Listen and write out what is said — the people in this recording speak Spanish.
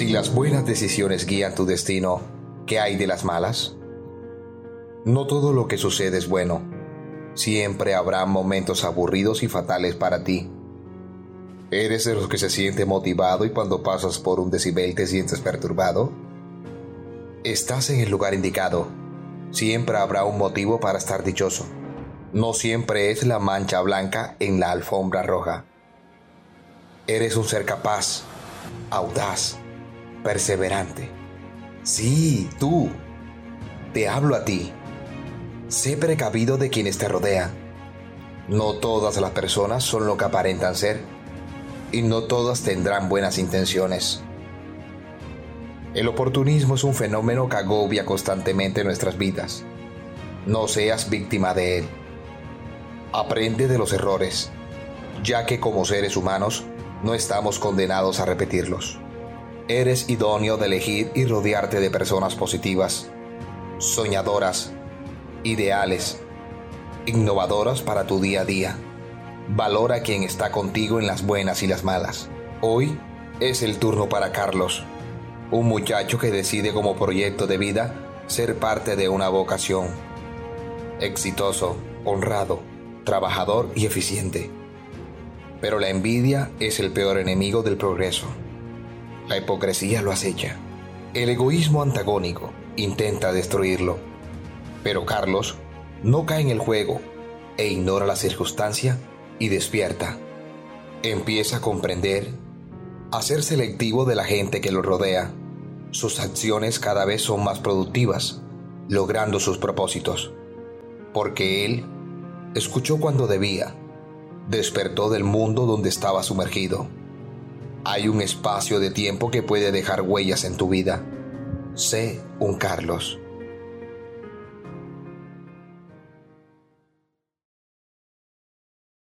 Si las buenas decisiones guían tu destino, ¿qué hay de las malas? No todo lo que sucede es bueno. Siempre habrá momentos aburridos y fatales para ti. ¿Eres de los que se siente motivado y cuando pasas por un decibel te sientes perturbado? Estás en el lugar indicado. Siempre habrá un motivo para estar dichoso. No siempre es la mancha blanca en la alfombra roja. Eres un ser capaz, audaz, perseverante. Sí, tú. Te hablo a ti. Sé precavido de quienes te rodean. No todas las personas son lo que aparentan ser y no todas tendrán buenas intenciones. El oportunismo es un fenómeno que agobia constantemente nuestras vidas. No seas víctima de él. Aprende de los errores, ya que como seres humanos no estamos condenados a repetirlos eres idóneo de elegir y rodearte de personas positivas, soñadoras, ideales, innovadoras para tu día a día. Valora a quien está contigo en las buenas y las malas. Hoy es el turno para Carlos, un muchacho que decide como proyecto de vida ser parte de una vocación. Exitoso, honrado, trabajador y eficiente. Pero la envidia es el peor enemigo del progreso. La hipocresía lo acecha. El egoísmo antagónico intenta destruirlo. Pero Carlos no cae en el juego e ignora la circunstancia y despierta. Empieza a comprender, a ser selectivo de la gente que lo rodea. Sus acciones cada vez son más productivas, logrando sus propósitos. Porque él escuchó cuando debía, despertó del mundo donde estaba sumergido hay un espacio de tiempo que puede dejar huellas en tu vida. Sé un Carlos.